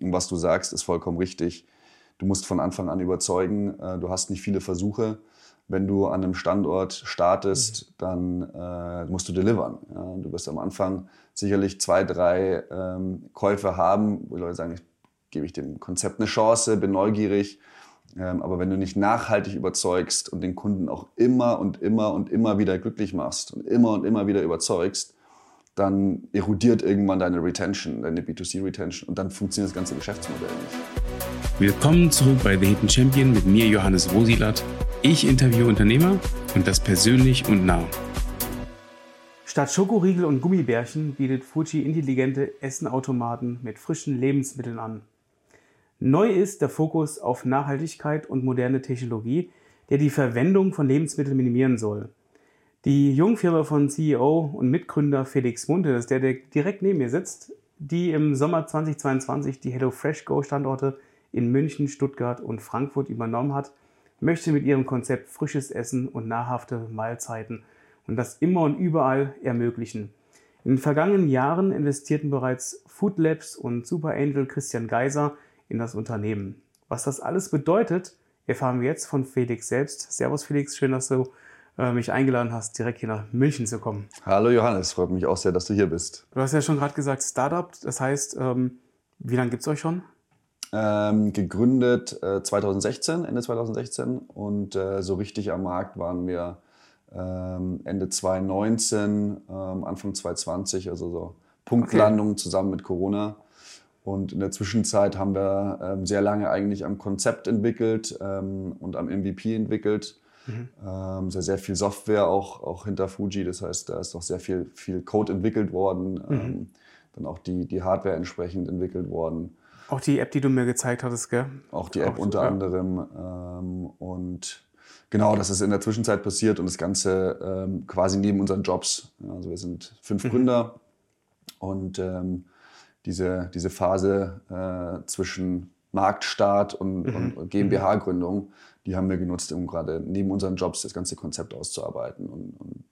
Was du sagst, ist vollkommen richtig. Du musst von Anfang an überzeugen. Äh, du hast nicht viele Versuche. Wenn du an einem Standort startest, mhm. dann äh, musst du delivern. Ja, du wirst am Anfang sicherlich zwei, drei ähm, Käufe haben, wo die Leute sagen, ich gebe ich dem Konzept eine Chance, bin neugierig. Ähm, aber wenn du nicht nachhaltig überzeugst und den Kunden auch immer und immer und immer wieder glücklich machst und immer und immer wieder überzeugst, dann erodiert irgendwann deine Retention, deine B2C-Retention und dann funktioniert das ganze Geschäftsmodell nicht. Willkommen zurück bei The Hidden Champion mit mir, Johannes Rosilat. Ich interviewe Unternehmer und das persönlich und nah. Statt Schokoriegel und Gummibärchen bietet Fuji intelligente Essenautomaten mit frischen Lebensmitteln an. Neu ist der Fokus auf Nachhaltigkeit und moderne Technologie, der die Verwendung von Lebensmitteln minimieren soll. Die Jungfirma von CEO und Mitgründer Felix Munte, das ist der, der direkt neben mir sitzt, die im Sommer 2022 die HelloFresh Go Standorte in München, Stuttgart und Frankfurt übernommen hat, möchte mit ihrem Konzept frisches Essen und nahrhafte Mahlzeiten und das immer und überall ermöglichen. In den vergangenen Jahren investierten bereits Food Labs und Super Angel Christian Geiser in das Unternehmen. Was das alles bedeutet, erfahren wir jetzt von Felix selbst. Servus Felix, schön, dass du mich eingeladen hast, direkt hier nach München zu kommen. Hallo Johannes, freut mich auch sehr, dass du hier bist. Du hast ja schon gerade gesagt, Startup, das heißt, ähm, wie lange gibt es euch schon? Ähm, gegründet äh, 2016, Ende 2016 und äh, so richtig am Markt waren wir ähm, Ende 2019, ähm, Anfang 2020, also so Punktlandung okay. zusammen mit Corona. Und in der Zwischenzeit haben wir ähm, sehr lange eigentlich am Konzept entwickelt ähm, und am MVP entwickelt. Mhm. Ähm, sehr, sehr viel Software auch, auch hinter Fuji. Das heißt, da ist noch sehr viel, viel Code entwickelt worden. Mhm. Ähm, dann auch die, die Hardware entsprechend entwickelt worden. Auch die App, die du mir gezeigt hattest, gell? Auch die App auch, unter ja. anderem. Ähm, und genau, das ist in der Zwischenzeit passiert und das Ganze ähm, quasi neben unseren Jobs. Also wir sind fünf mhm. Gründer und ähm, diese, diese Phase äh, zwischen Marktstart und, mhm. und GmbH-Gründung, die haben wir genutzt, um gerade neben unseren Jobs das ganze Konzept auszuarbeiten und, und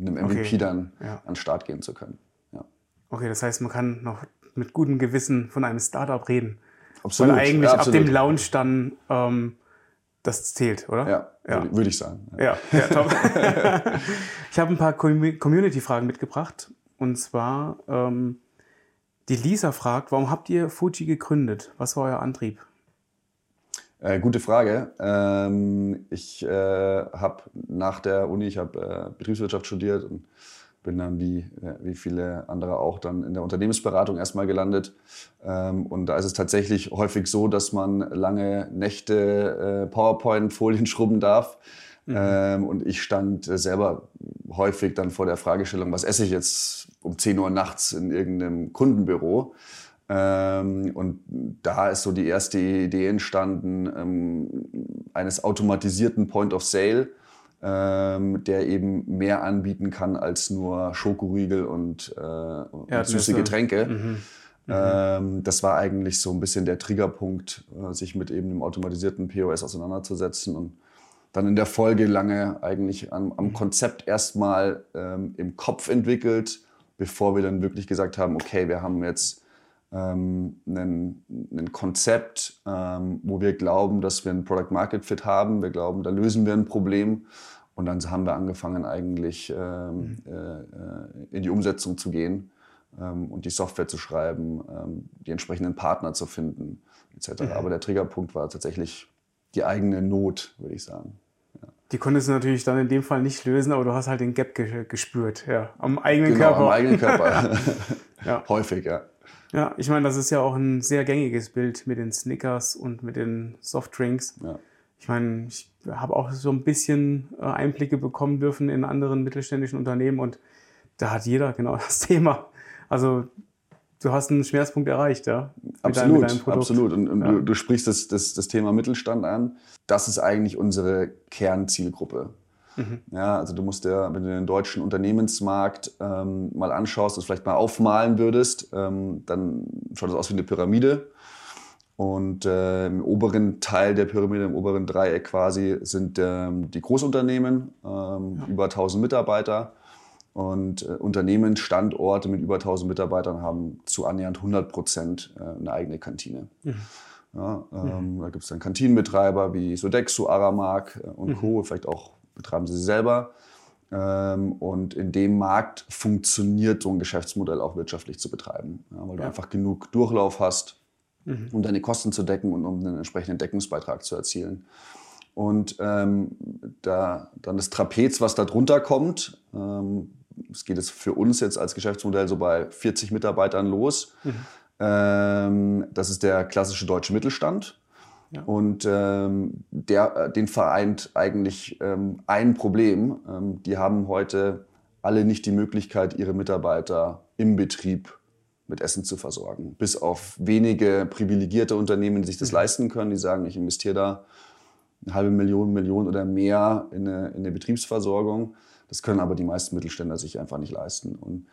mit einem MVP okay. dann ja. an den Start gehen zu können. Ja. Okay, das heißt, man kann noch mit gutem Gewissen von einem Startup reden. Absolut. Weil eigentlich ja, absolut. ab dem Launch dann ähm, das zählt, oder? Ja, ja. Würde, ich sagen. Ja, ja, top. ich habe ein paar Community-Fragen mitgebracht. Und zwar, ähm, die Lisa fragt, warum habt ihr Fuji gegründet? Was war euer Antrieb? Äh, gute Frage. Ähm, ich äh, habe nach der Uni, ich habe äh, Betriebswirtschaft studiert und bin dann wie, äh, wie viele andere auch dann in der Unternehmensberatung erstmal gelandet. Ähm, und da ist es tatsächlich häufig so, dass man lange Nächte äh, PowerPoint-Folien schrubben darf. Mhm. Ähm, und ich stand äh, selber häufig dann vor der Fragestellung, was esse ich jetzt um 10 Uhr nachts in irgendeinem Kundenbüro? Ähm, und da ist so die erste Idee entstanden ähm, eines automatisierten Point of Sale, ähm, der eben mehr anbieten kann als nur Schokoriegel und, äh, und süße Getränke. Mhm. Mhm. Das war eigentlich so ein bisschen der Triggerpunkt, äh, sich mit eben dem automatisierten POS auseinanderzusetzen und dann in der Folge lange eigentlich am, am mhm. Konzept erstmal im Kopf entwickelt, bevor wir dann wirklich gesagt haben, okay, wir haben jetzt ähm, ein, ein Konzept, ähm, wo wir glauben, dass wir ein Product Market Fit haben. Wir glauben, da lösen wir ein Problem. Und dann haben wir angefangen, eigentlich ähm, mhm. äh, äh, in die Umsetzung zu gehen ähm, und die Software zu schreiben, ähm, die entsprechenden Partner zu finden, etc. Mhm. Aber der Triggerpunkt war tatsächlich die eigene Not, würde ich sagen. Ja. Die konntest du natürlich dann in dem Fall nicht lösen, aber du hast halt den Gap gespürt, ja, am eigenen genau, Körper. am eigenen Körper. ja. Häufig, ja. Ja, ich meine, das ist ja auch ein sehr gängiges Bild mit den Snickers und mit den Softdrinks. Ja. Ich meine, ich habe auch so ein bisschen äh, Einblicke bekommen dürfen in anderen mittelständischen Unternehmen und da hat jeder genau das Thema. Also du hast einen Schmerzpunkt erreicht, ja. Absolut, deinem, absolut. Und, und ja. du, du, sprichst das, das, das Thema Mittelstand an. Das ist eigentlich unsere Kernzielgruppe. Mhm. Ja, also du musst ja, wenn du den deutschen Unternehmensmarkt ähm, mal anschaust, das vielleicht mal aufmalen würdest, ähm, dann schaut das aus wie eine Pyramide. Und äh, im oberen Teil der Pyramide, im oberen Dreieck quasi, sind ähm, die Großunternehmen, ähm, ja. über 1000 Mitarbeiter. Und äh, Unternehmensstandorte mit über 1000 Mitarbeitern haben zu annähernd 100 Prozent äh, eine eigene Kantine. Mhm. Ja, ähm, mhm. Da gibt es dann Kantinenbetreiber wie Sodexo, Aramark äh, und mhm. Co. Vielleicht auch betreiben sie selber. Ähm, und in dem Markt funktioniert so ein Geschäftsmodell auch wirtschaftlich zu betreiben, weil du einfach genug Durchlauf hast, mhm. um deine Kosten zu decken und um einen entsprechenden Deckungsbeitrag zu erzielen. Und ähm, da, dann das Trapez, was da drunter kommt, ähm, es geht jetzt für uns jetzt als Geschäftsmodell so bei 40 Mitarbeitern los. Mhm. Ähm, das ist der klassische deutsche Mittelstand. Ja. Und ähm, der, äh, den vereint eigentlich ähm, ein Problem. Ähm, die haben heute alle nicht die Möglichkeit, ihre Mitarbeiter im Betrieb mit Essen zu versorgen. Bis auf wenige privilegierte Unternehmen, die sich das mhm. leisten können, die sagen, ich investiere da eine halbe Million, Million oder mehr in eine, in eine Betriebsversorgung. Das können aber die meisten Mittelständler sich einfach nicht leisten. Und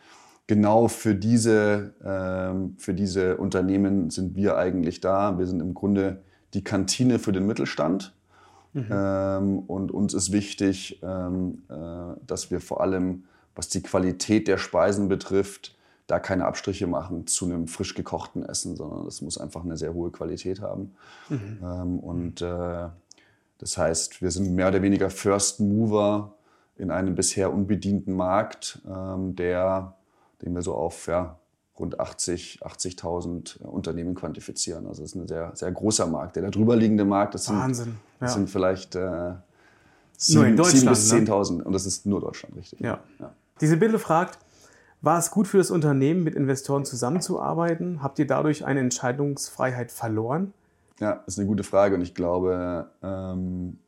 genau für diese, ähm, für diese Unternehmen sind wir eigentlich da. Wir sind im Grunde die Kantine für den Mittelstand. Mhm. Ähm, und uns ist wichtig, ähm, äh, dass wir vor allem, was die Qualität der Speisen betrifft, da keine Abstriche machen zu einem frisch gekochten Essen, sondern das muss einfach eine sehr hohe Qualität haben. Mhm. Ähm, und äh, das heißt, wir sind mehr oder weniger First Mover in einem bisher unbedienten Markt, ähm, der, den wir so auf ja, rund 80, 80.000 Unternehmen quantifizieren. Also das ist ein sehr, sehr großer Markt. Der darüber liegende Markt, das sind, Wahnsinn. Ja. Das sind vielleicht äh, 7, bis 10.000 ne? und das ist nur Deutschland, richtig. Ja. ja. Diese Bilde fragt, war es gut für das Unternehmen, mit Investoren zusammenzuarbeiten? Habt ihr dadurch eine Entscheidungsfreiheit verloren? Ja, das ist eine gute Frage und ich glaube, ähm,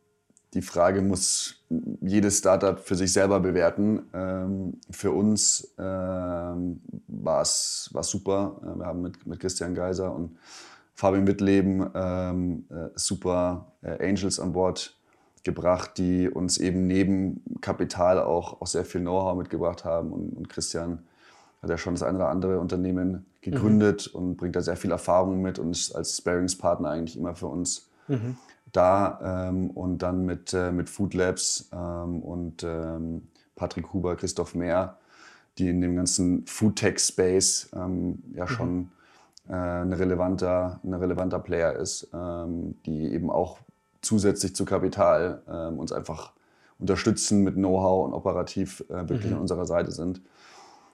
die Frage muss jedes Startup für sich selber bewerten. Ähm, für uns ähm, war es super. Wir haben mit, mit Christian Geiser und Fabian Mittleben ähm, äh, super äh, Angels an Bord gebracht, die uns eben neben Kapital auch, auch sehr viel Know-how mitgebracht haben. Und, und Christian hat ja schon das eine oder andere Unternehmen gegründet mhm. und bringt da sehr viel Erfahrung mit und ist als Sparingspartner eigentlich immer für uns mhm. Da. Ähm, und dann mit, äh, mit Food Labs ähm, und ähm, Patrick Huber, Christoph Mehr, die in dem ganzen Food-Tech-Space ähm, ja mhm. schon äh, ein, relevanter, ein relevanter Player ist, ähm, die eben auch zusätzlich zu Kapital ähm, uns einfach unterstützen mit Know-how und operativ äh, wirklich mhm. an unserer Seite sind.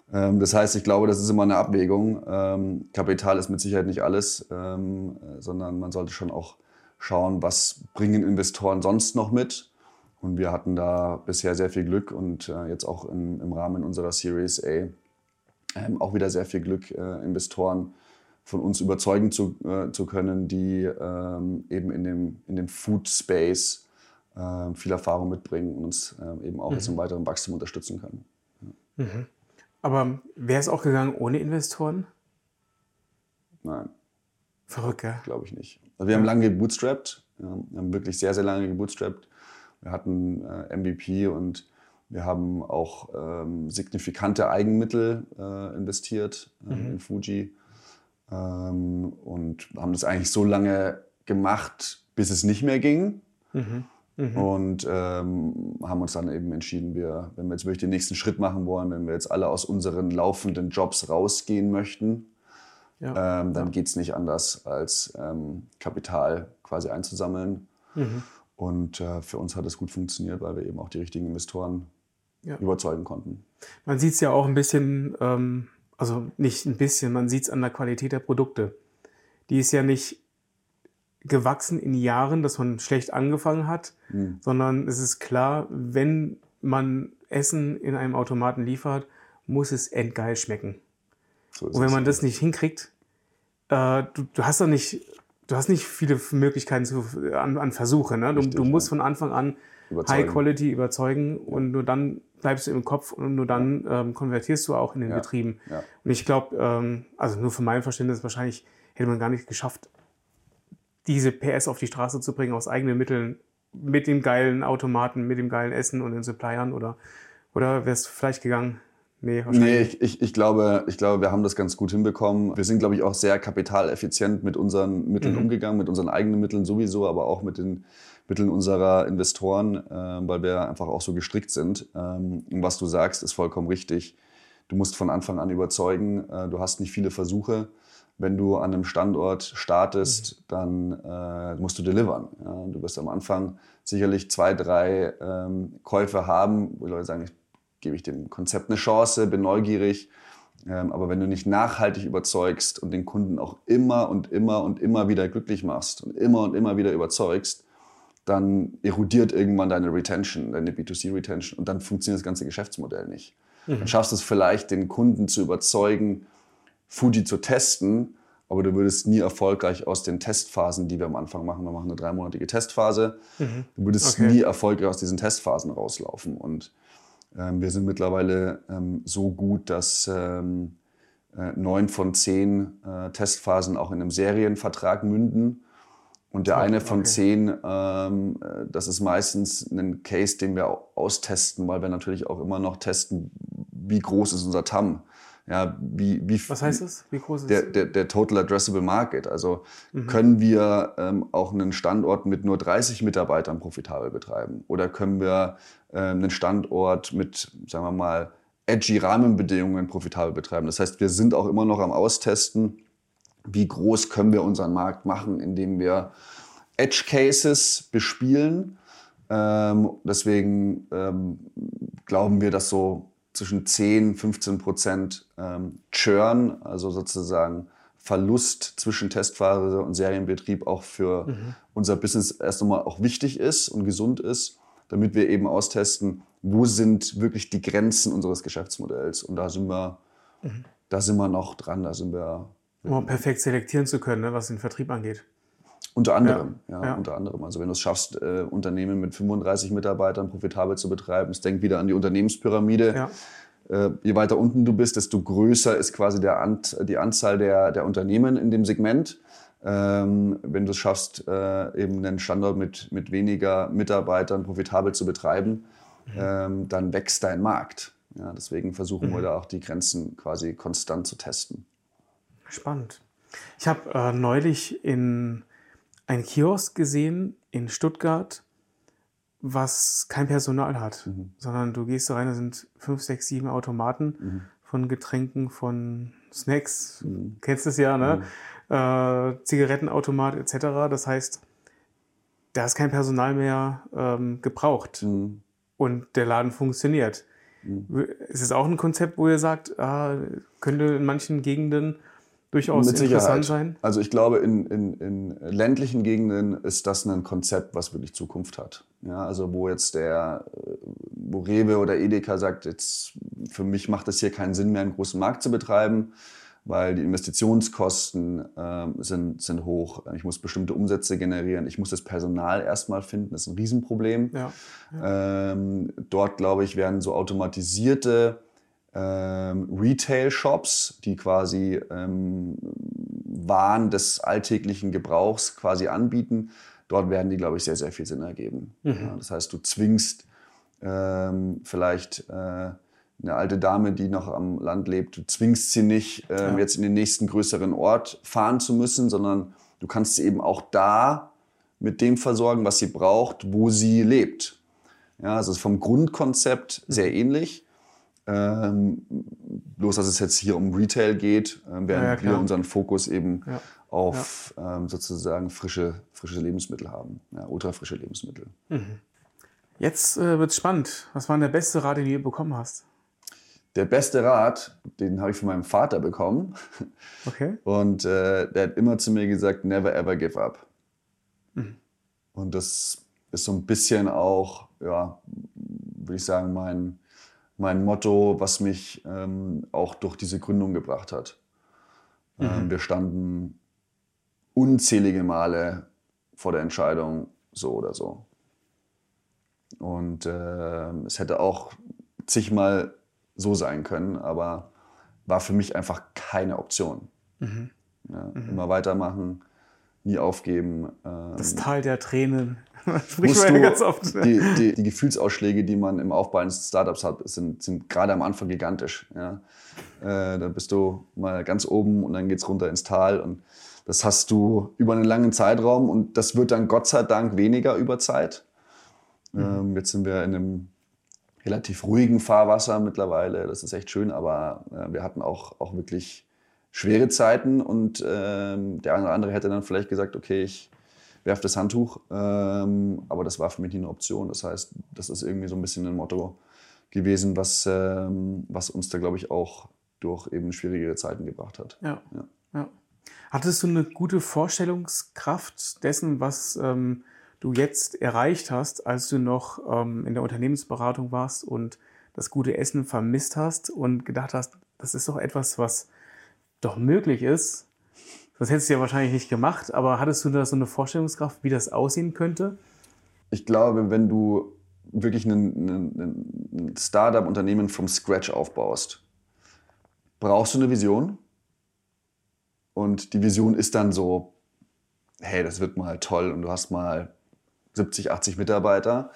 Das heißt, ich glaube, das ist immer eine Abwägung. Kapital ist mit Sicherheit nicht alles, sondern man sollte schon auch schauen, was bringen Investoren sonst noch mit. Und wir hatten da bisher sehr viel Glück und äh, jetzt auch im, im Rahmen unserer Series A auch wieder sehr viel Glück, äh, Investoren von uns überzeugen zu, äh, zu können, die eben in dem, in dem Food Space viel Erfahrung mitbringen und uns eben auch mhm. jetzt im weiteren Wachstum unterstützen können. Ja. Mhm. Aber wäre es auch gegangen ohne Investoren? Nein. Verrückt, ja? Glaube ich nicht. Also wir haben lange gebootstrapped. Wir haben wirklich sehr, sehr lange gebootstrapped. Wir hatten äh, MVP und wir haben auch ähm, signifikante Eigenmittel äh, investiert äh, mhm. in Fuji ähm, und haben das eigentlich so lange gemacht, bis es nicht mehr ging. Mhm. Mhm. Und ähm, haben uns dann eben entschieden, wir, wenn wir jetzt wirklich den nächsten Schritt machen wollen, wenn wir jetzt alle aus unseren laufenden Jobs rausgehen möchten, ja. ähm, dann ja. geht es nicht anders, als ähm, Kapital quasi einzusammeln. Mhm. Und äh, für uns hat es gut funktioniert, weil wir eben auch die richtigen Investoren ja. überzeugen konnten. Man sieht es ja auch ein bisschen, ähm, also nicht ein bisschen, man sieht es an der Qualität der Produkte. Die ist ja nicht gewachsen in Jahren, dass man schlecht angefangen hat, mhm. sondern es ist klar, wenn man Essen in einem Automaten liefert, muss es endgeil schmecken. So und wenn man das nicht hinkriegt, äh, du, du, hast doch nicht, du hast nicht viele Möglichkeiten zu, an, an Versuche. Ne? Du, Richtig, du musst ja. von Anfang an überzeugen. High Quality überzeugen ja. und nur dann bleibst du im Kopf und nur dann ähm, konvertierst du auch in den ja. Betrieben. Und ich glaube, ähm, also nur für mein Verständnis wahrscheinlich hätte man gar nicht geschafft, diese PS auf die Straße zu bringen aus eigenen Mitteln, mit dem geilen Automaten, mit dem geilen Essen und den Suppliern oder, oder wäre es vielleicht gegangen? Nee, Nee, ich, ich, ich, glaube, ich glaube, wir haben das ganz gut hinbekommen. Wir sind, glaube ich, auch sehr kapitaleffizient mit unseren Mitteln Mhm. umgegangen, mit unseren eigenen Mitteln sowieso, aber auch mit den Mitteln unserer Investoren, äh, weil wir einfach auch so gestrickt sind. Ähm, und was du sagst, ist vollkommen richtig. Du musst von Anfang an überzeugen. Äh, du hast nicht viele Versuche. Wenn du an einem Standort startest, dann äh, musst du delivern. Ja? Du wirst am Anfang sicherlich zwei, drei ähm, Käufe haben, wo die Leute sagen, ich gebe ich dem Konzept eine Chance, bin neugierig. Ähm, aber wenn du nicht nachhaltig überzeugst und den Kunden auch immer und immer und immer wieder glücklich machst und immer und immer wieder überzeugst, dann erodiert irgendwann deine Retention, deine B2C-Retention und dann funktioniert das ganze Geschäftsmodell nicht. Dann schaffst du es vielleicht, den Kunden zu überzeugen, Fuji zu testen, aber du würdest nie erfolgreich aus den Testphasen, die wir am Anfang machen, wir machen eine dreimonatige Testphase, du würdest Okay. nie erfolgreich aus diesen Testphasen rauslaufen. Und ähm, wir sind mittlerweile ähm, so gut, dass ähm, äh, neun von zehn äh, Testphasen auch in einem Serienvertrag münden. Und der eine von okay. zehn, ähm, äh, das ist meistens ein Case, den wir au- austesten, weil wir natürlich auch immer noch testen, wie groß ist unser TAM. Ja, wie, wie, Was heißt das? Wie groß ist der, der, der Total Addressable Market. Also Mhm. können wir ähm, auch einen Standort mit nur 30 Mitarbeitern profitabel betreiben? Oder können wir ähm, einen Standort mit, sagen wir mal, edgy Rahmenbedingungen profitabel betreiben? Das heißt, wir sind auch immer noch am Austesten, wie groß können wir unseren Markt machen, indem wir Edge Cases bespielen. Ähm, deswegen ähm, glauben wir, dass so zwischen 10, 15 Prozent ähm, Churn, also sozusagen Verlust zwischen Testphase und Serienbetrieb auch für unser Business erst einmal auch wichtig ist und gesund ist, damit wir eben austesten, wo sind wirklich die Grenzen unseres Geschäftsmodells. Und da sind wir, da sind wir noch dran, da sind wir Um perfekt selektieren zu können, ne, was den Vertrieb angeht. Unter anderem, ja, ja. unter anderem. Also wenn du es schaffst, äh, Unternehmen mit 35 Mitarbeitern profitabel zu betreiben, es denkt wieder an die Unternehmenspyramide. Ja. Äh, je weiter unten du bist, desto größer ist quasi der Ant die Anzahl der, der Unternehmen in dem Segment. Ähm, wenn du es schaffst, äh, eben einen Standort mit, mit weniger Mitarbeitern profitabel zu betreiben, ähm, dann wächst dein Markt. Ja, deswegen versuchen wir da auch die Grenzen quasi konstant zu testen. Spannend. Ich habe äh, neulich in ein Kiosk gesehen in Stuttgart, was kein Personal hat, sondern du gehst da rein, da sind fünf, sechs, sieben Automaten von Getränken, von Snacks, kennst es ja, ne? Äh, Zigarettenautomat etc. Das heißt, da ist kein Personal mehr ähm, gebraucht Mhm. und der Laden funktioniert. Ist es auch ein Konzept, wo ihr sagt, ah, könnte in manchen Gegenden durchaus Mit interessant Sicherheit. sein? Also ich glaube, in, in, in ländlichen Gegenden ist das ein Konzept, was wirklich Zukunft hat. Ja, also wo jetzt der, äh, wo Rewe oder Edeka sagt, jetzt für mich macht es hier keinen Sinn mehr, einen großen Markt zu betreiben, weil die Investitionskosten ähm, sind, sind hoch. Ich muss bestimmte Umsätze generieren. Ich muss das Personal erstmal finden. Das ist ein Riesenproblem. Ja. Ähm, dort, glaube ich, werden so automatisierte ähm, Retail-Shops, die quasi ähm, Waren des alltäglichen Gebrauchs quasi anbieten. Dort werden die, glaube ich, sehr, sehr viel Sinn ergeben. Ja, das heißt, du zwingst ähm, vielleicht äh, eine alte Dame, die noch am Land lebt, du zwingst sie nicht, ähm, Ja. jetzt in den nächsten größeren Ort fahren zu müssen, sondern du kannst sie eben auch da mit dem versorgen, was sie braucht, wo sie lebt. Ja, also vom Grundkonzept sehr ähnlich. Ähm, bloß, dass es jetzt hier um Retail geht, ähm, werden Ja, ja, wir unseren Fokus eben Ja. auf Ähm, sozusagen frische, frische Lebensmittel haben. Ja, ultrafrische Lebensmittel. Jetzt äh, wird es spannend. Was war denn der beste Rat, den du je bekommen hast? Der beste Rat, den habe ich von meinem Vater bekommen. Okay. Und äh, der hat immer zu mir gesagt, never ever give up. Und das ist so ein bisschen auch, ja, würde ich sagen, mein, mein Motto, was mich ähm, auch durch diese Gründung gebracht hat. Ähm, wir standen unzählige Male vor der Entscheidung, so oder so. Und äh, es hätte auch zigmal so sein können, aber war für mich einfach keine Option. Ja, Immer weitermachen, nie aufgeben. das ähm, Tal der Tränen. Spricht man ja ganz oft. Die, die, die, Gefühlsausschläge, die man im Aufbau eines Startups hat, sind, sind gerade am Anfang gigantisch. Ja. Äh, da bist du mal ganz oben und dann geht es runter ins Tal. Und das hast du über einen langen Zeitraum und das wird dann Gott sei Dank weniger über Zeit. Mhm. Ähm, jetzt sind wir in einem relativ ruhigen Fahrwasser mittlerweile. Das ist echt schön, aber äh, wir hatten auch, auch wirklich schwere Zeiten und ähm, der eine oder andere hätte dann vielleicht gesagt, okay, ich werfe das Handtuch, ähm, aber das war für mich nie eine Option. Das heißt, das ist irgendwie so ein bisschen ein Motto gewesen, was, ähm, was uns da, glaube ich, auch durch eben schwierigere Zeiten gebracht hat. Ja. ja. ja. Hattest du eine gute Vorstellungskraft dessen, was ähm, du jetzt erreicht hast, als du noch ähm, in der Unternehmensberatung warst und das gute Essen vermisst hast und gedacht hast, das ist doch etwas, was doch möglich ist. Das hättest du ja wahrscheinlich nicht gemacht, aber hattest du da so eine Vorstellungskraft, wie das aussehen könnte? Ich glaube, wenn du wirklich ein, Startup-Unternehmen vom Scratch aufbaust, brauchst du eine Vision. Und die Vision ist dann so, hey, das wird mal toll und du hast mal 70, 80 Mitarbeiter.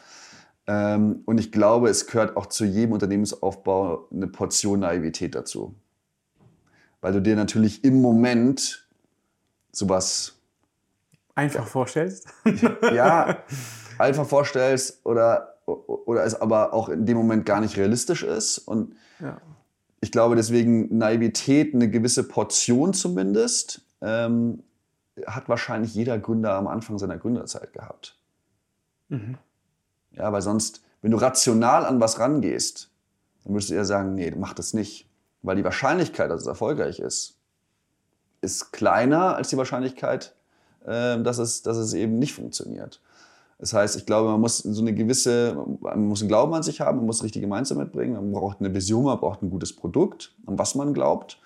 Ähm, und ich glaube, es gehört auch zu jedem Unternehmensaufbau eine Portion Naivität dazu weil du dir natürlich im Moment sowas einfach vorstellst. ja, einfach vorstellst oder, oder es aber auch in dem Moment gar nicht realistisch ist. Und ja. ich glaube deswegen Naivität, eine gewisse Portion zumindest, ähm, hat wahrscheinlich jeder Gründer am Anfang seiner Gründerzeit gehabt. Mhm. Ja, weil sonst, wenn du rational an was rangehst, dann würdest du eher sagen, nee, mach das nicht. Weil die Wahrscheinlichkeit, dass es erfolgreich ist, ist kleiner als die Wahrscheinlichkeit, äh, dass, es, dass es eben nicht funktioniert. Das heißt, ich glaube, man muss so eine gewisse, man muss einen Glauben an sich haben, man muss das richtige Mindset mitbringen, man braucht eine Vision, man braucht ein gutes Produkt, an was man glaubt.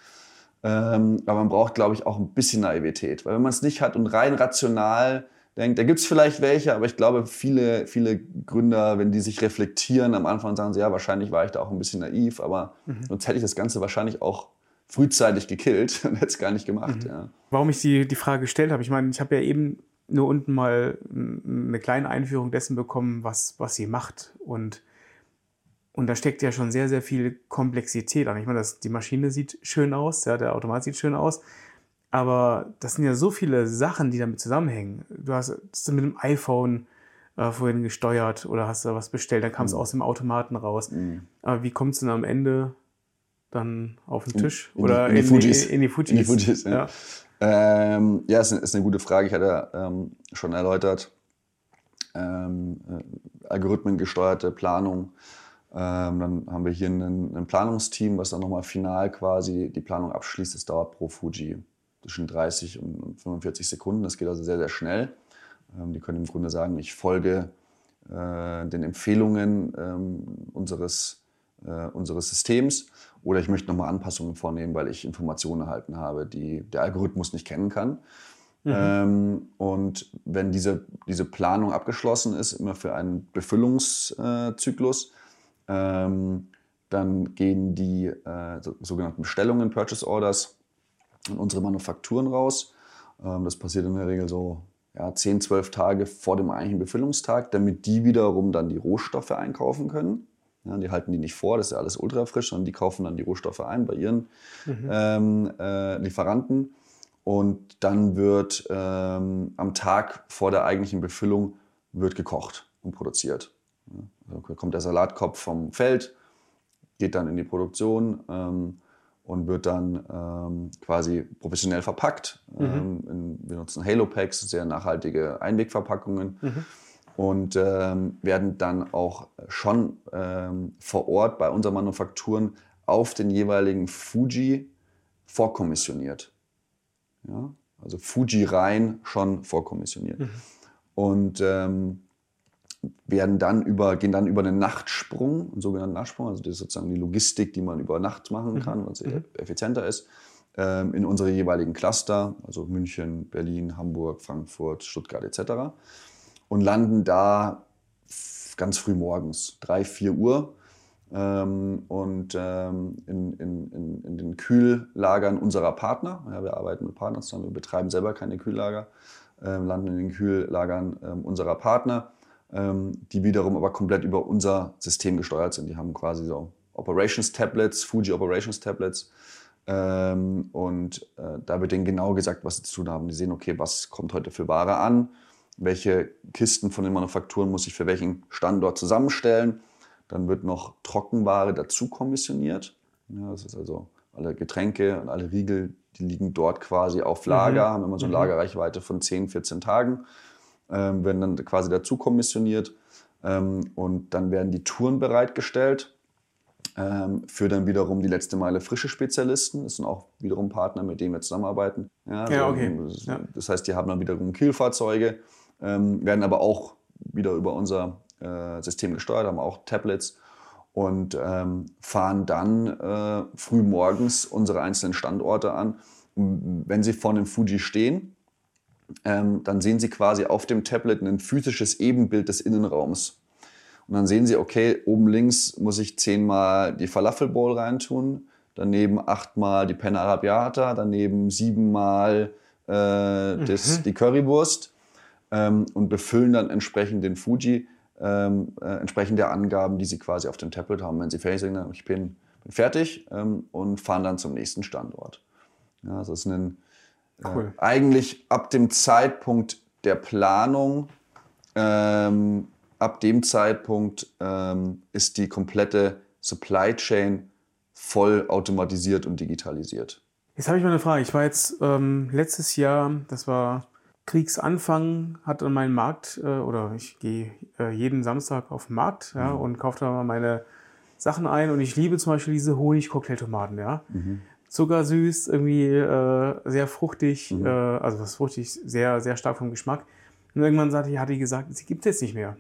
Ähm, aber man braucht, glaube ich, auch ein bisschen Naivität. Weil wenn man es nicht hat und rein rational denkt, da gibt es vielleicht welche, aber ich glaube, viele, viele Gründer, wenn die sich reflektieren, am Anfang sagen sie, ja, wahrscheinlich war ich da auch ein bisschen naiv, aber mhm. sonst hätte ich das Ganze wahrscheinlich auch frühzeitig gekillt und hätte es gar nicht gemacht. Mhm. Ja. Warum ich die, die Frage gestellt habe, ich meine, ich habe ja eben nur unten mal eine kleine Einführung dessen bekommen, was, was sie macht. Und, und da steckt ja schon sehr, sehr viel Komplexität an. Ich meine, das, die Maschine sieht schön aus, ja, der Automat sieht schön aus. Aber das sind ja so viele Sachen, die damit zusammenhängen. Du hast das mit dem iPhone äh, vorhin gesteuert oder hast da was bestellt, dann kam es mhm. aus dem Automaten raus. Mhm. Aber wie kommt es denn am Ende dann auf den Tisch? In, in oder die, in, die Fujis. In, in, die Fujis. In die Fujis ja, ja. Ähm, ja ist, eine, ist, eine, gute Frage. Ich hatte ähm, schon erläutert, ähm, äh, algorithmengesteuerte Planung. Ähm, dann haben wir hier ein, ein Planungsteam, was dann nochmal final quasi die Planung abschließt. Das dauert pro Fuji zwischen 30 und 45 Sekunden. Das geht also sehr, sehr schnell. Ähm, die können im Grunde sagen, ich folge äh, den Empfehlungen ähm, unseres, äh, unseres Systems oder ich möchte nochmal Anpassungen vornehmen, weil ich Informationen erhalten habe, die der Algorithmus nicht kennen kann. Mhm. Ähm, und wenn diese, diese Planung abgeschlossen ist, immer für einen Befüllungszyklus, dann gehen die äh, sogenannten Bestellungen, Purchase Orders, in unsere Manufakturen raus. Ähm, das passiert in der Regel so ja, 10, 12 Tage vor dem eigentlichen Befüllungstag, damit die wiederum dann die Rohstoffe einkaufen können. Ja, die halten die nicht vor, das ist ja alles ultra frisch, sondern die kaufen dann die Rohstoffe ein bei ihren mhm. ähm, äh, Lieferanten. Und dann wird ähm, am Tag vor der eigentlichen Befüllung wird gekocht und produziert. Ja, also kommt der Salatkopf vom Feld, geht dann in die Produktion. Ähm, und wird dann ähm, quasi professionell verpackt. Mhm. Ähm, wir nutzen Halo Packs, sehr nachhaltige Einwegverpackungen. Mhm. Und ähm, werden dann auch schon ähm, vor Ort bei unseren Manufakturen auf den jeweiligen Fuji vorkommissioniert. Ja? Also Fuji rein schon vorkommissioniert. Mhm. Und ähm, werden dann über, gehen dann über einen Nachtsprung, einen sogenannten Nachtsprung, also das ist sozusagen die Logistik, die man über Nacht machen kann, mhm. weil es mhm. effizienter ist, ähm, in unsere jeweiligen Cluster, also München, Berlin, Hamburg, Frankfurt, Stuttgart etc. Und landen da ganz früh morgens, 3, 4 Uhr. Ähm, und ähm, in, in, in, in, den Kühllagern unserer Partner, ja, wir arbeiten mit Partnern zusammen, wir betreiben selber keine Kühllager, äh, landen in den Kühllagern äh, unserer Partner, ähm, die wiederum aber komplett über unser System gesteuert sind. Die haben quasi so Operations Tablets, Fuji Operations Tablets. Ähm, und äh, da wird denen genau gesagt, was sie zu tun haben. Die sehen, okay, was kommt heute für Ware an, welche Kisten von den Manufakturen muss ich für welchen Standort zusammenstellen. Dann wird noch Trockenware dazu kommissioniert. Ja, das ist also alle Getränke und alle Riegel, die liegen dort quasi auf Lager, mhm. haben immer so eine mhm. Lagerreichweite von 10, 14 Tagen, ähm, werden dann quasi dazu kommissioniert ähm, und dann werden die Touren bereitgestellt ähm, für dann wiederum die letzte Meile frische Spezialisten. Das sind auch wiederum Partner, mit denen wir zusammenarbeiten. Ja, ja okay. Das, ja. das, heißt, die haben dann wiederum Kielfahrzeuge, ähm, werden aber auch wieder über unser äh, System gesteuert, haben auch Tablets und ähm, fahren dann äh, früh morgens unsere einzelnen Standorte an. Wenn sie vor dem Fuji stehen, ähm, dann sehen sie quasi auf dem Tablet ein physisches Ebenbild des Innenraums. Und dann sehen sie, okay, oben links muss ich zehnmal die Falafel Bowl reintun, daneben achtmal die Penne Arabiata, daneben siebenmal äh, mhm. die Currywurst ähm, und befüllen dann entsprechend den Fuji ähm, äh, entsprechend der Angaben, die sie quasi auf dem Tablet haben. Wenn sie fertig sind, dann ich bin, bin fertig ähm, und fahren dann zum nächsten Standort. Ja, das ist ein, cool. äh, eigentlich ab dem Zeitpunkt der Planung, ähm, ab dem Zeitpunkt ähm, ist die komplette Supply Chain voll automatisiert und digitalisiert. Jetzt habe ich mal eine Frage. Ich war jetzt ähm, letztes Jahr, das war Kriegsanfang hat an meinen Markt äh, oder ich gehe äh, jeden Samstag auf den Markt ja, mhm. und kaufe da mal meine Sachen ein und ich liebe zum Beispiel diese Honig-Cocktailtomaten, ja. Mhm. Zuckersüß, irgendwie äh, sehr fruchtig, mhm. äh, also was fruchtig, sehr, sehr stark vom Geschmack. Und irgendwann sagte ich, hat die gesagt, sie gibt es jetzt nicht mehr.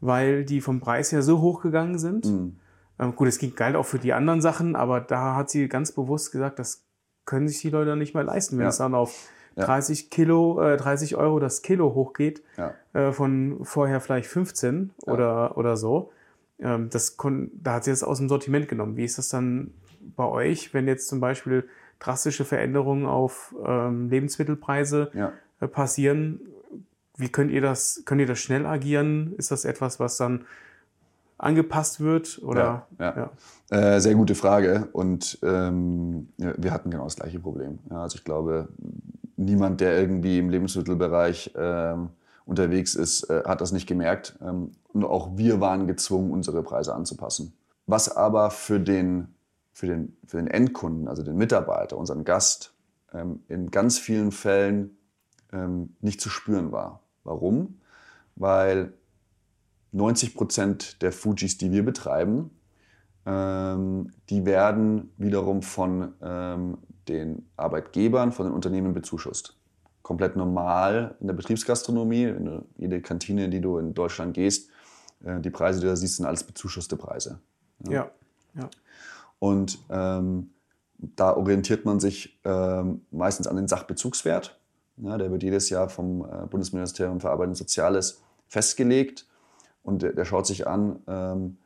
Weil die vom Preis her so hoch gegangen sind. Mhm. Ähm, gut, es ging geil auch für die anderen Sachen, aber da hat sie ganz bewusst gesagt, das können sich die Leute nicht mehr leisten, wenn ja. es dann auf 30 Kilo, äh, 30 Euro das Kilo hochgeht, ja. äh, von vorher vielleicht 15 ja. oder, oder so. Ähm, das da hat sie das aus dem Sortiment genommen. Wie ist das dann bei euch, wenn jetzt zum Beispiel drastische Veränderungen auf ähm, Lebensmittelpreise ja. äh, passieren? Wie könnt ihr das, könnt ihr das schnell agieren? Ist das etwas, was dann angepasst wird? Oder? Ja, ja. Äh, sehr gute Frage. Und ähm, wir hatten genau das gleiche Problem. also ich glaube, niemand, der irgendwie im Lebensmittelbereich ähm, unterwegs ist, äh, hat das nicht gemerkt. Ähm, und auch wir waren gezwungen, unsere Preise anzupassen. Was aber für den, für den, für den Endkunden, also den Mitarbeiter, unseren Gast, ähm, in ganz vielen Fällen ähm, nicht zu spüren war. Warum? Weil 90 Prozent der Fujis, die wir betreiben, ähm, die werden wiederum von ähm, den Arbeitgebern, von den Unternehmen bezuschusst. Komplett normal in der Betriebsgastronomie, in jede Kantine, in die du in Deutschland gehst, äh, die Preise, die du da siehst, sind alles bezuschusste Preise. Ja. ja. ja. Und ähm, da orientiert man sich ähm, meistens an den Sachbezugswert. Ja, der wird jedes Jahr vom äh, Bundesministerium für Arbeit und Soziales festgelegt und der, der schaut sich an, ähm,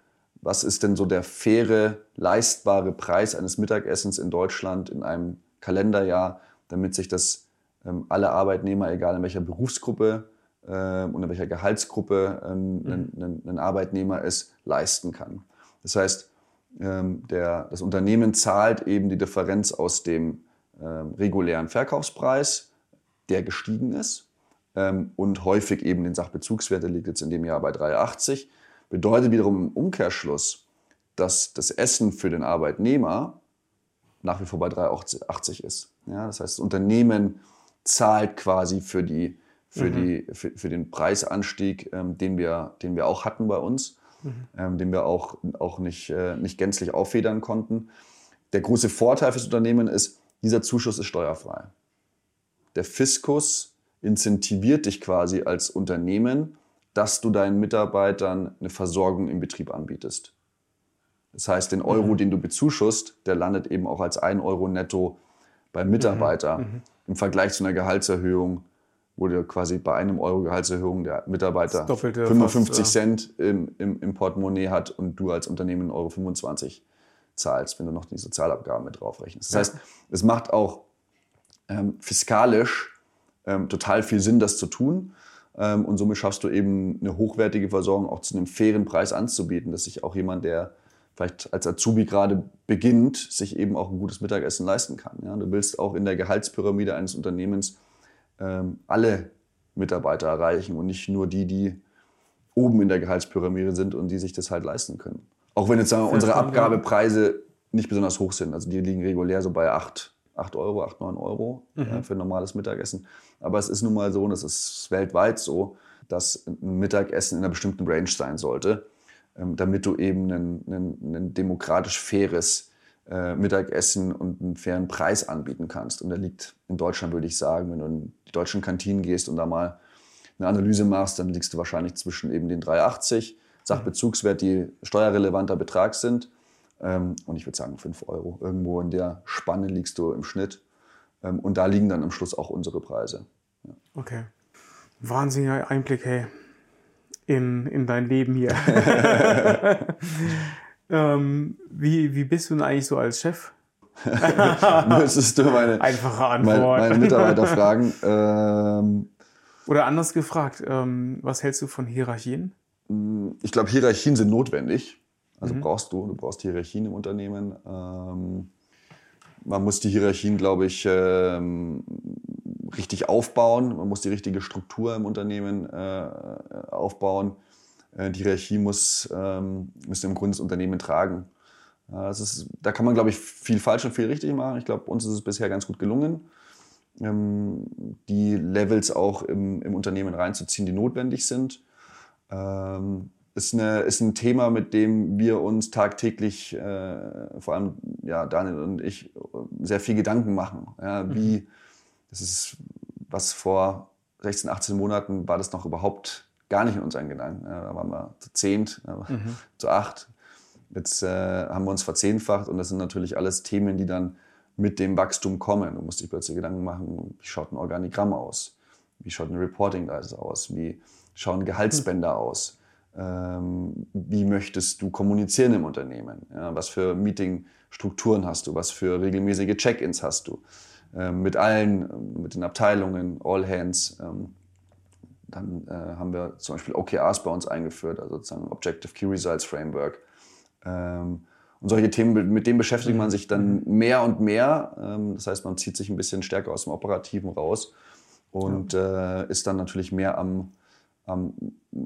was ist denn so der faire, leistbare Preis eines Mittagessens in Deutschland in einem Kalenderjahr, damit sich das ähm, alle Arbeitnehmer, egal in welcher Berufsgruppe äh, und in welcher Gehaltsgruppe ähm, mhm. ein, ein, Arbeitnehmer ist, leisten kann. Das heißt, der, das Unternehmen zahlt eben die Differenz aus dem ähm, regulären Verkaufspreis, der gestiegen ist, ähm, und häufig eben den Sachbezugswert, der liegt jetzt in dem Jahr bei 3,80 Bedeutet wiederum im Umkehrschluss, dass das Essen für den Arbeitnehmer nach wie vor bei 3,80 ist. Ja, das heißt, das Unternehmen zahlt quasi für, die, für, mhm. die, für, für, den Preisanstieg, ähm, den, wir, den wir auch hatten bei uns, mhm. ähm, den wir auch, auch nicht, äh, nicht gänzlich auffedern konnten. Der große Vorteil fürs Unternehmen ist, dieser Zuschuss ist steuerfrei. Der Fiskus incentiviert dich quasi als Unternehmen, dass du deinen Mitarbeitern eine Versorgung im Betrieb anbietest. Das heißt, den Euro, mhm. den du bezuschusst, der landet eben auch als 1 Euro netto beim Mitarbeiter. Mhm. mhm. Im Vergleich zu einer Gehaltserhöhung, wo du quasi bei einem Euro Gehaltserhöhung der Mitarbeiter 55 fast, Cent im, im, im, Portemonnaie hat und du als Unternehmen 1,25 Euro 25 zahlst, wenn du noch die Sozialabgaben mit draufrechnest. Das heißt, es macht auch ähm, fiskalisch ähm, total viel Sinn, das zu tun. Ähm, und somit schaffst du eben eine hochwertige Versorgung auch zu einem fairen Preis anzubieten, dass sich auch jemand, der vielleicht als Azubi gerade beginnt, sich eben auch ein gutes Mittagessen leisten kann. Ja? Du willst auch in der Gehaltspyramide eines Unternehmens ähm, alle Mitarbeiter erreichen und nicht nur die, die oben in der Gehaltspyramide sind und die sich das halt leisten können. Auch wenn jetzt sagen wir, unsere Abgabepreise nicht besonders hoch sind. Also die liegen regulär so bei 8, 8 Euro, 8, 9 Euro mhm. äh, für ein normales Mittagessen. Aber es ist nun mal so, und das ist weltweit so, dass ein Mittagessen in einer bestimmten Range sein sollte, ähm, damit du eben ein, ein, ein demokratisch faires äh, Mittagessen und einen fairen Preis anbieten kannst. Und der liegt in Deutschland, würde ich sagen, wenn du in die deutschen Kantinen gehst und da mal eine Analyse machst, dann liegst du wahrscheinlich zwischen eben den 3,80 Sachbezugswert, die steuerrelevanter Betrag sind. Ähm, und ich würde sagen 5 Euro. Irgendwo in der Spanne liegst du im Schnitt. Ähm, und da liegen dann am Schluss auch unsere Preise. Ja. Okay. Wahnsinniger Einblick, hey, in, in dein Leben hier. ähm, wie, wie bist du denn eigentlich so als Chef? Müsstest du meine, Einfache Antwort. meine, meine Mitarbeiter fragen. Ähm, Oder anders gefragt, ähm, was hältst du von Hierarchien? Ich glaube, Hierarchien sind notwendig. Also mhm. brauchst du, du brauchst Hierarchien im Unternehmen. Ähm, man muss die Hierarchien, glaube ich, ähm, richtig aufbauen. Man muss die richtige Struktur im Unternehmen äh, aufbauen. Äh, die Hierarchie muss, ähm, müssen im Grunde das Unternehmen tragen. Das ist, da kann man, glaube ich, viel falsch und viel richtig machen. Ich glaube, uns ist es bisher ganz gut gelungen, ähm, die Levels auch im, im, Unternehmen reinzuziehen, die notwendig sind. Ähm, ist, eine, ist ein Thema, mit dem wir uns tagtäglich, äh, vor allem ja, Daniel und ich, sehr viel Gedanken machen. Ja, wie, mhm. das ist was vor 16, 18 Monaten war das noch überhaupt gar nicht in unseren Gedanken. Da waren wir zu zehnt, mhm. zu acht. Jetzt äh, haben wir uns verzehnfacht und das sind natürlich alles Themen, die dann mit dem Wachstum kommen. Du musst dich plötzlich Gedanken machen, wie schaut ein Organigramm aus? Wie schaut eine Reporting-Leiste aus? Wie schauen Gehaltsbänder mhm. aus? Ähm, wie möchtest du kommunizieren im Unternehmen? Ja, was für Meetingstrukturen hast du? Was für regelmäßige Check-ins hast du? Ähm, mit allen, mit den Abteilungen, All Hands. Ähm, dann äh, haben wir zum Beispiel OKRs bei uns eingeführt, also sozusagen Objective Key Results Framework. Ähm, und solche Themen, mit denen beschäftigt man sich dann mehr und mehr. Ähm, das heißt, man zieht sich ein bisschen stärker aus dem Operativen raus und ja. äh, ist dann natürlich mehr am, am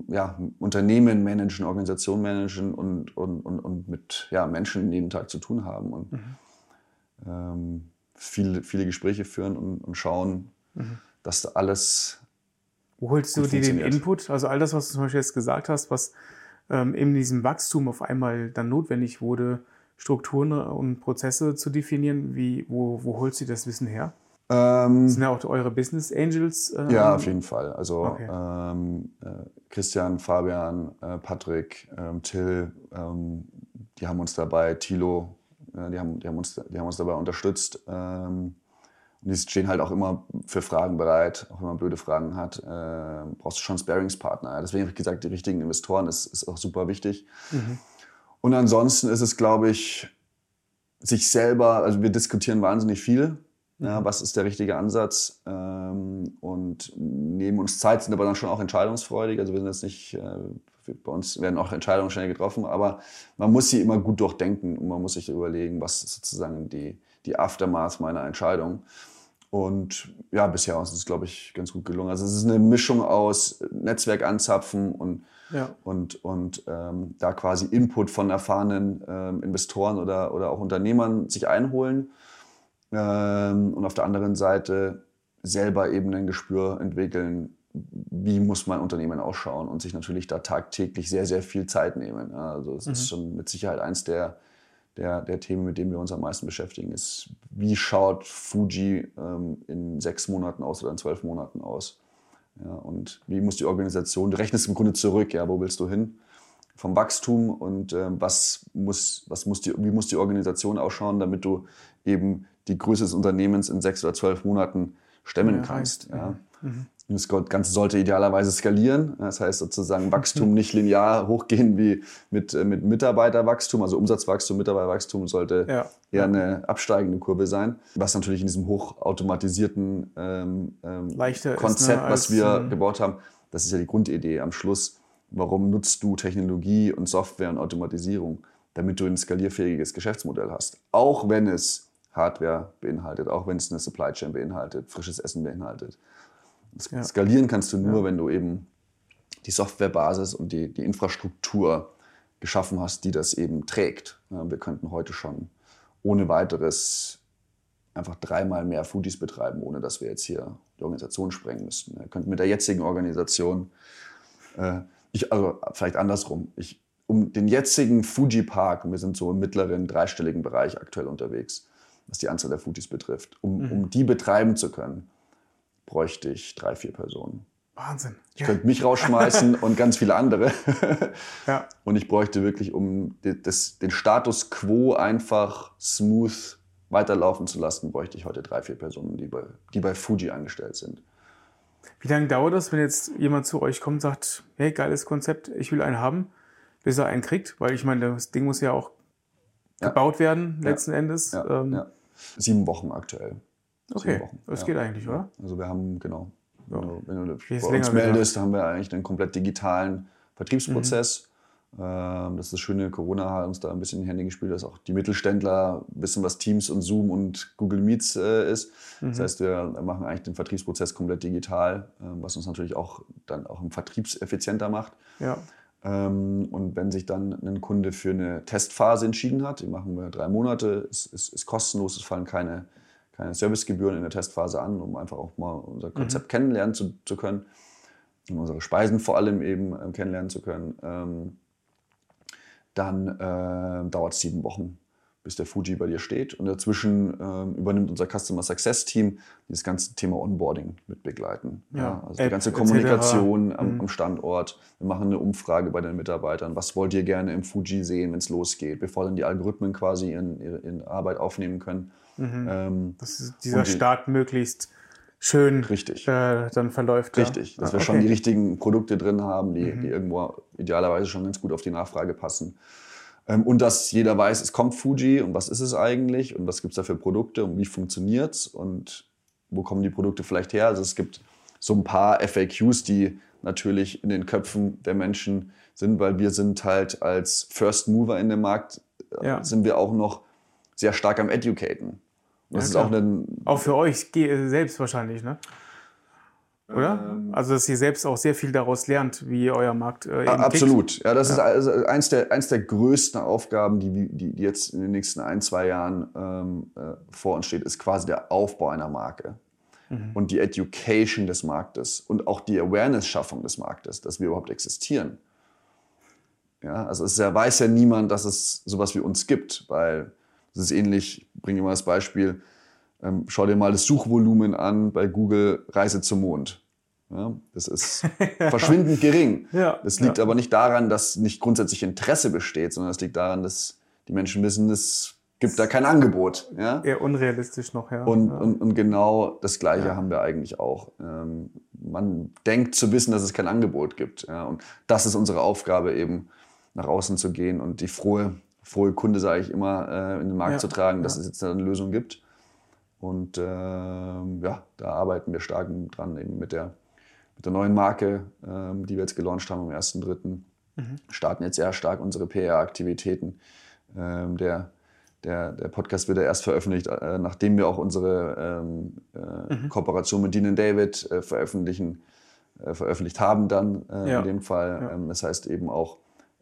ja, Unternehmen managen, Organisation managen und, und, und, und mit ja, Menschen jeden Tag zu tun haben und mhm. ähm, viele, viele Gespräche führen und, und schauen, mhm. dass alles. Wo holst du dir den Input? Also all das, was du zum Beispiel jetzt gesagt hast, was ähm, in diesem Wachstum auf einmal dann notwendig wurde, Strukturen und Prozesse zu definieren, wie, wo, wo holst du das Wissen her? Ähm, sind ja auch eure Business Angels? Ähm, ja, auf jeden Fall. Also okay. ähm, äh, Christian, Fabian, äh, Patrick, ähm, Till, ähm, die haben uns dabei, Thilo, äh, die, haben, die, haben uns, die haben uns dabei unterstützt. Und die stehen halt auch immer für Fragen bereit, auch wenn man blöde Fragen hat. Äh, brauchst du schon Sparingspartner. Deswegen habe ich gesagt, die richtigen Investoren ist, ist auch super wichtig. Mhm. Und ansonsten ist es, glaube ich, sich selber, also wir diskutieren wahnsinnig viel ja, was ist der richtige Ansatz? Ähm, und nehmen uns Zeit, sind aber dann schon auch entscheidungsfreudig. Also wir sind jetzt nicht, äh, bei uns werden auch Entscheidungen schnell getroffen, aber man muss sie immer gut durchdenken und man muss sich überlegen, was sozusagen die, die Aftermath meiner Entscheidung. Und ja, bisher ist es, glaube ich, ganz gut gelungen. Also es ist eine Mischung aus Netzwerk anzapfen und, ja. und, und ähm, da quasi Input von erfahrenen ähm, Investoren oder, oder auch Unternehmern sich einholen ähm, und auf der anderen Seite selber eben ein Gespür entwickeln, wie muss mein Unternehmen ausschauen und sich natürlich da tagtäglich sehr, sehr viel Zeit nehmen. Also es mhm. ist schon mit Sicherheit eins der, der, der Themen, mit denen wir uns am meisten beschäftigen, ist, wie schaut Fuji ähm, in sechs Monaten aus oder in zwölf Monaten aus? Ja, und wie muss die Organisation, du rechnest im Grunde zurück, ja, wo willst du hin? Vom Wachstum und äh, was muss, was muss die, wie muss die Organisation ausschauen, damit du eben die Größe des Unternehmens in sechs oder zwölf Monaten stemmen ja, kannst. Ja. Mhm. Das Ganze sollte idealerweise skalieren. Das heißt sozusagen Wachstum nicht linear hochgehen wie mit, äh, mit Mitarbeiterwachstum. Also Umsatzwachstum, Mitarbeiterwachstum sollte Ja. eher eine absteigende Kurve sein. Was natürlich in diesem hochautomatisierten ähm, ähm, Leichter ist, Konzept, ne, was wir ähm, gebaut haben, das ist ja die Grundidee am Schluss. Warum nutzt du Technologie und Software und Automatisierung? Damit du ein skalierfähiges Geschäftsmodell hast. Auch wenn es Hardware beinhaltet, auch wenn es eine Supply Chain beinhaltet, frisches Essen beinhaltet. Ja. Skalieren kannst du nur, wenn du eben die Softwarebasis und die, die Infrastruktur geschaffen hast, die das eben trägt. Ja, wir könnten heute schon ohne weiteres einfach dreimal mehr Foodies betreiben, ohne dass wir jetzt hier die Organisation sprengen müssten. Wir könnten mit der jetzigen Organisation, äh, ich, also vielleicht andersrum, ich, um den jetzigen Fuji Park, wir sind so im mittleren dreistelligen Bereich aktuell unterwegs, was die Anzahl der Foodies betrifft, um, um die betreiben zu können, bräuchte ich drei, vier Personen. Wahnsinn. Ich könnte mich rausschmeißen und ganz viele andere. Ja. Und ich bräuchte wirklich, um das, den Status quo einfach smooth weiterlaufen zu lassen, bräuchte ich heute drei, vier Personen, die bei, die bei Fuji angestellt sind. Wie lange dauert das, wenn jetzt jemand zu euch kommt und sagt, hey, geiles Konzept, ich will einen haben, bis er einen kriegt? Weil ich meine, das Ding muss ja auch Ja. gebaut werden, letzten Endes. Ja, Ähm, ja. Sieben Wochen aktuell. Okay, Wochen, das ja. geht eigentlich, oder? Also wir haben, genau, wenn du, wenn du es bei uns meldest, haben wir eigentlich einen komplett digitalen Vertriebsprozess. Mhm. Ähm, Das ist das Schöne, Corona hat uns da ein bisschen in die Hände gespielt, dass auch die Mittelständler wissen, was Teams und Zoom und Google Meets äh, ist. Mhm. Das heißt, wir machen eigentlich den Vertriebsprozess komplett digital, ähm, was uns natürlich auch dann auch im Vertriebseffizienter macht. Ja. Ähm, Und wenn sich dann ein Kunde für eine Testphase entschieden hat, die machen wir drei Monate, ist, ist, ist kostenlos, es fallen keine, keine Servicegebühren in der Testphase an, um einfach auch mal unser Konzept kennenlernen zu, zu können und unsere Speisen vor allem eben ähm, kennenlernen zu können, ähm, dann äh, dauert es sieben Wochen, bis der Fuji bei dir steht. Und dazwischen ähm, übernimmt unser Customer Success Team dieses ganze Thema Onboarding mit begleiten. Ja, also die App ganze etc. Kommunikation am, Mhm. am Standort. Wir machen eine Umfrage bei den Mitarbeitern. Was wollt ihr gerne im Fuji sehen, wenn es losgeht, bevor dann die Algorithmen quasi in, ihre in Arbeit aufnehmen können. Ähm, Dass dieser die- Start möglichst schön Richtig. äh, dann verläuft. ja. Richtig, dass Ah, wir schon okay. Mhm. die richtigen Produkte drin haben, die, die irgendwo idealerweise schon ganz gut auf die Nachfrage passen. Ähm, und dass jeder weiß, es kommt Fuji und was ist es eigentlich und was gibt es da für Produkte und wie funktioniert es und wo kommen die Produkte vielleicht her. Also es gibt so ein paar FAQs, die natürlich in den Köpfen der Menschen sind, weil wir sind halt als First Mover in dem Markt, äh, Ja. sind wir auch noch sehr stark am Educaten. Das Ja, ist klar. auch ein, Auch für euch selbst wahrscheinlich, ne? Oder? Ähm. also, dass ihr selbst auch sehr viel daraus lernt, wie euer Markt äh, eben Ah, tickt. Absolut. Ja, das ist also eins der, eins der größten Aufgaben, die, die, jetzt in den nächsten ein, zwei Jahren ähm, äh, vor uns steht, ist quasi der Aufbau einer Marke. Und die Education des Marktes und auch die Awareness-Schaffung des Marktes, dass wir überhaupt existieren. Ja, also es ja, weiß ja niemand, dass es sowas wie uns gibt, weil das ist ähnlich, ich bringe immer das Beispiel, ähm, schau dir mal das Suchvolumen an bei Google Reise zum Mond. Ja, das ist verschwindend gering. Ja, das liegt ja. aber nicht daran, dass nicht grundsätzlich Interesse besteht, sondern es liegt daran, dass die Menschen wissen, es gibt da kein Angebot. Ja? Eher unrealistisch noch, ja. Und, und, und genau das Gleiche haben wir eigentlich auch. Ähm, man denkt zu wissen, dass es kein Angebot gibt. Ja? Und das ist unsere Aufgabe, eben nach außen zu gehen und die frohe, frohe Kunde, sage ich immer, äh, in den Markt Ja, zu tragen, dass ja. es jetzt eine Lösung gibt. Und ähm, ja, da arbeiten wir stark dran, eben mit der, mit der neuen Marke, ähm, die wir jetzt gelauncht haben am 1.3. Mhm. Starten jetzt sehr stark unsere PR-Aktivitäten. Ähm, der, der, der Podcast wird ja erst veröffentlicht, äh, nachdem wir auch unsere ähm, äh, Mhm. Kooperation mit Dean David äh, veröffentlichen, äh, veröffentlicht haben dann äh, Ja. in dem Fall. Ähm, das heißt eben auch,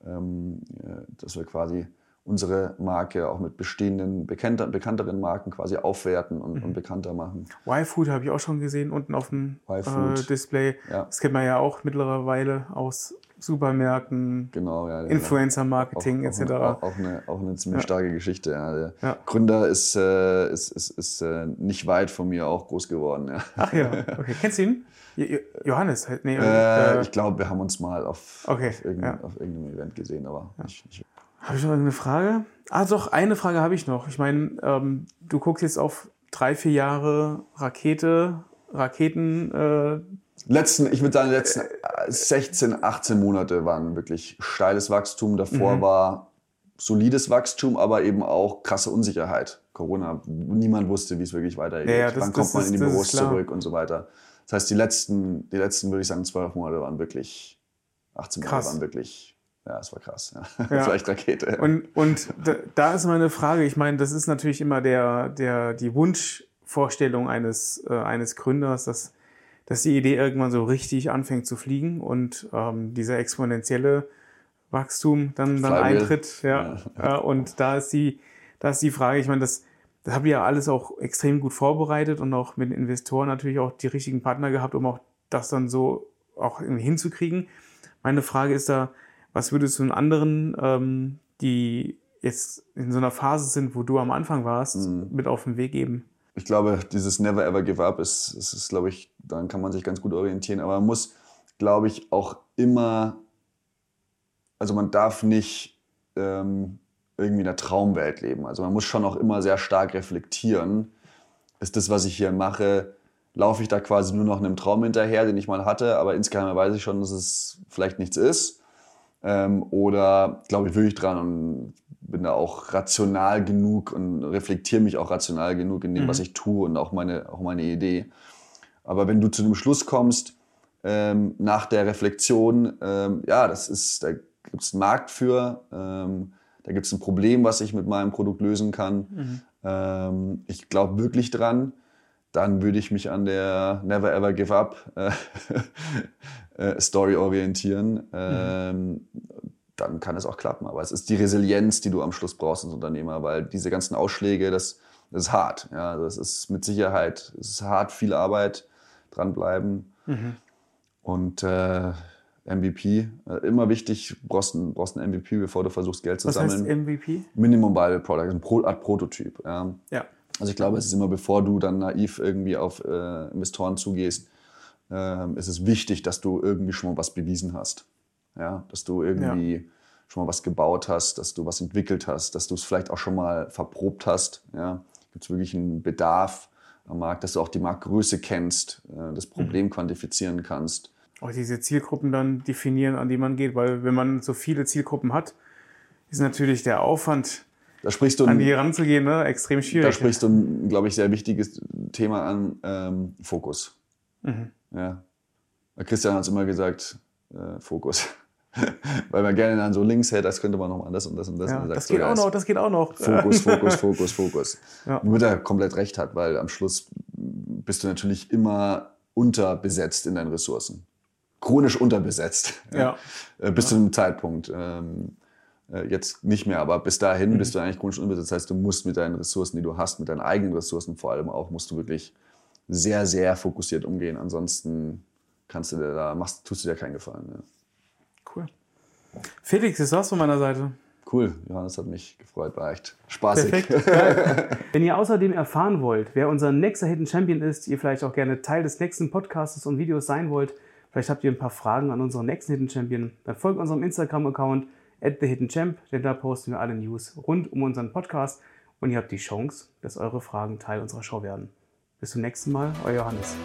ähm, äh, dass wir quasi unsere Marke auch mit bestehenden, bekannter, bekannteren Marken quasi aufwerten und, Mhm. und bekannter machen. Y-Food habe ich auch schon gesehen, unten auf dem äh. Display. Ja. Das kennt man ja auch mittlerweile aus Supermärkten, Genau, ja. Influencer-Marketing auch, etc. Auch, auch, eine, auch eine ziemlich starke Geschichte. Ja. Der Ja. Gründer ist, äh, ist, ist, ist äh, nicht weit von mir auch groß geworden. Ja. Ach ja, okay. Kennst du ihn? Jo- Jo- Johannes? Nee, Äh, äh, ich glaube, wir haben uns mal auf, Okay, auf, irgendeinem, ja. auf irgendeinem Event gesehen, aber nicht, nicht. Habe ich noch irgendeine Frage? Ah, doch, eine Frage habe ich noch. Ich meine, ähm, du guckst jetzt auf drei, vier Jahre Rakete, Raketen, äh, Letzten, ich würde sagen, die letzten 16, 18 Monate waren wirklich steiles Wachstum. Davor Mhm. war solides Wachstum, aber eben auch krasse Unsicherheit. Corona, niemand wusste, wie es wirklich weitergeht. Ja, das- Wann kommt man ist- in die Büros zurück und so weiter. Das heißt, die letzten, die letzten, würde ich sagen, zwölf Monate waren wirklich, 18 Monate Krass. waren wirklich, ja, es war krass. Ja. Das war echt Rakete. Und, und da, ist meine Frage, ich meine, das ist natürlich immer der, der, die Wunschvorstellung eines, äh, eines Gründers, dass, dass die Idee irgendwann so richtig anfängt zu fliegen und ähm, dieser exponentielle Wachstum dann, dann Flywheel. eintritt. Ja. Ja. Und da ist die, da ist die Frage, ich meine, das, das habt ihr ja alles auch extrem gut vorbereitet und auch mit Investoren natürlich auch die richtigen Partner gehabt, um auch das dann so auch irgendwie hinzukriegen. Meine Frage ist da, was würdest du den anderen, ähm, die jetzt in so einer Phase sind, wo du am Anfang warst, Mhm. mit auf den Weg geben? ich glaube, dieses Never Ever Give Up ist, ist, ist, glaube ich, daran kann man sich ganz gut orientieren. Aber man muss, glaube ich, auch immer, also man darf nicht ähm, irgendwie in der Traumwelt leben. Also man muss schon auch immer sehr stark reflektieren. Ist das, was ich hier mache, laufe ich da quasi nur noch einem Traum hinterher, den ich mal hatte, aber insgeheim weiß ich schon, dass es vielleicht nichts ist. Ähm, oder glaube ich wirklich dran und bin da auch rational genug und reflektiere mich auch rational genug in dem, Mhm. was ich tue und auch meine, auch meine Idee. Aber wenn du zu dem Schluss kommst, ähm, nach der Reflexion, ähm, ja, das ist, da gibt es einen Markt für, ähm, da gibt es ein Problem, was ich mit meinem Produkt lösen kann. Ähm, ich glaube wirklich dran. Dann würde ich mich an der Never Ever Give Up äh, äh, Story orientieren. Ähm, dann kann es auch klappen. Aber es ist die Resilienz, die du am Schluss brauchst als Unternehmer, weil diese ganzen Ausschläge, das, das ist hart. Ja, das ist mit Sicherheit, es ist hart, viel Arbeit, dranbleiben. Und äh, MVP, äh, immer wichtig, du brauchst brauchst ein MVP, bevor du versuchst, Geld zu Was heißt sammeln. MVP? Minimum Viable Product, ein Pro Art Prototyp. Ja. Ja. Also ich glaube, es ist immer, bevor du dann naiv irgendwie auf äh, Investoren zugehst, ähm, ist es wichtig, dass du irgendwie schon mal was bewiesen hast. Ja, dass du irgendwie schon mal was gebaut hast, dass du was entwickelt hast, dass du es vielleicht auch schon mal verprobt hast. Ja, gibt es wirklich einen Bedarf am Markt, dass du auch die Marktgröße kennst, äh, das Problem quantifizieren kannst. Auch diese Zielgruppen dann definieren, an die man geht, weil wenn man so viele Zielgruppen hat, ist natürlich der Aufwand, Da sprichst du an die ranzugehen, ne, extrem da schwierig. sprichst du ein, glaube ich, sehr wichtiges Thema an, ähm, Fokus. Mhm. Ja. Christian hat es immer gesagt, äh, Fokus. Weil man gerne dann so links hält, das könnte man noch mal das und das und das. Ja, und das geht ja, auch noch, das geht auch noch. Fokus, Fokus, Fokus, Fokus. Ja. Nur er komplett recht hat, weil am Schluss bist du natürlich immer unterbesetzt in deinen Ressourcen. Chronisch unterbesetzt. Ja. Äh, Bis zu einem Zeitpunkt. Ähm, äh, jetzt nicht mehr, aber bis dahin Mhm. bist du eigentlich chronisch unterbesetzt. Das heißt, du musst mit deinen Ressourcen, die du hast, mit deinen eigenen Ressourcen vor allem auch, musst du wirklich sehr, sehr fokussiert umgehen. Ansonsten kannst du dir da, machst, tust du dir keinen Gefallen. Ja. Cool. Felix, das war's von meiner Seite. Cool, Johannes hat mich gefreut, war echt spaßig. Perfekt. Wenn ihr außerdem erfahren wollt, wer unser nächster Hidden Champion ist, ihr vielleicht auch gerne Teil des nächsten Podcasts und Videos sein wollt, vielleicht habt ihr ein paar Fragen an unseren nächsten Hidden Champion, dann folgt unserem Instagram-Account at the Hidden Champ, denn da posten wir alle News rund um unseren Podcast und ihr habt die Chance, dass eure Fragen Teil unserer Show werden. Bis zum nächsten Mal, euer Johannes.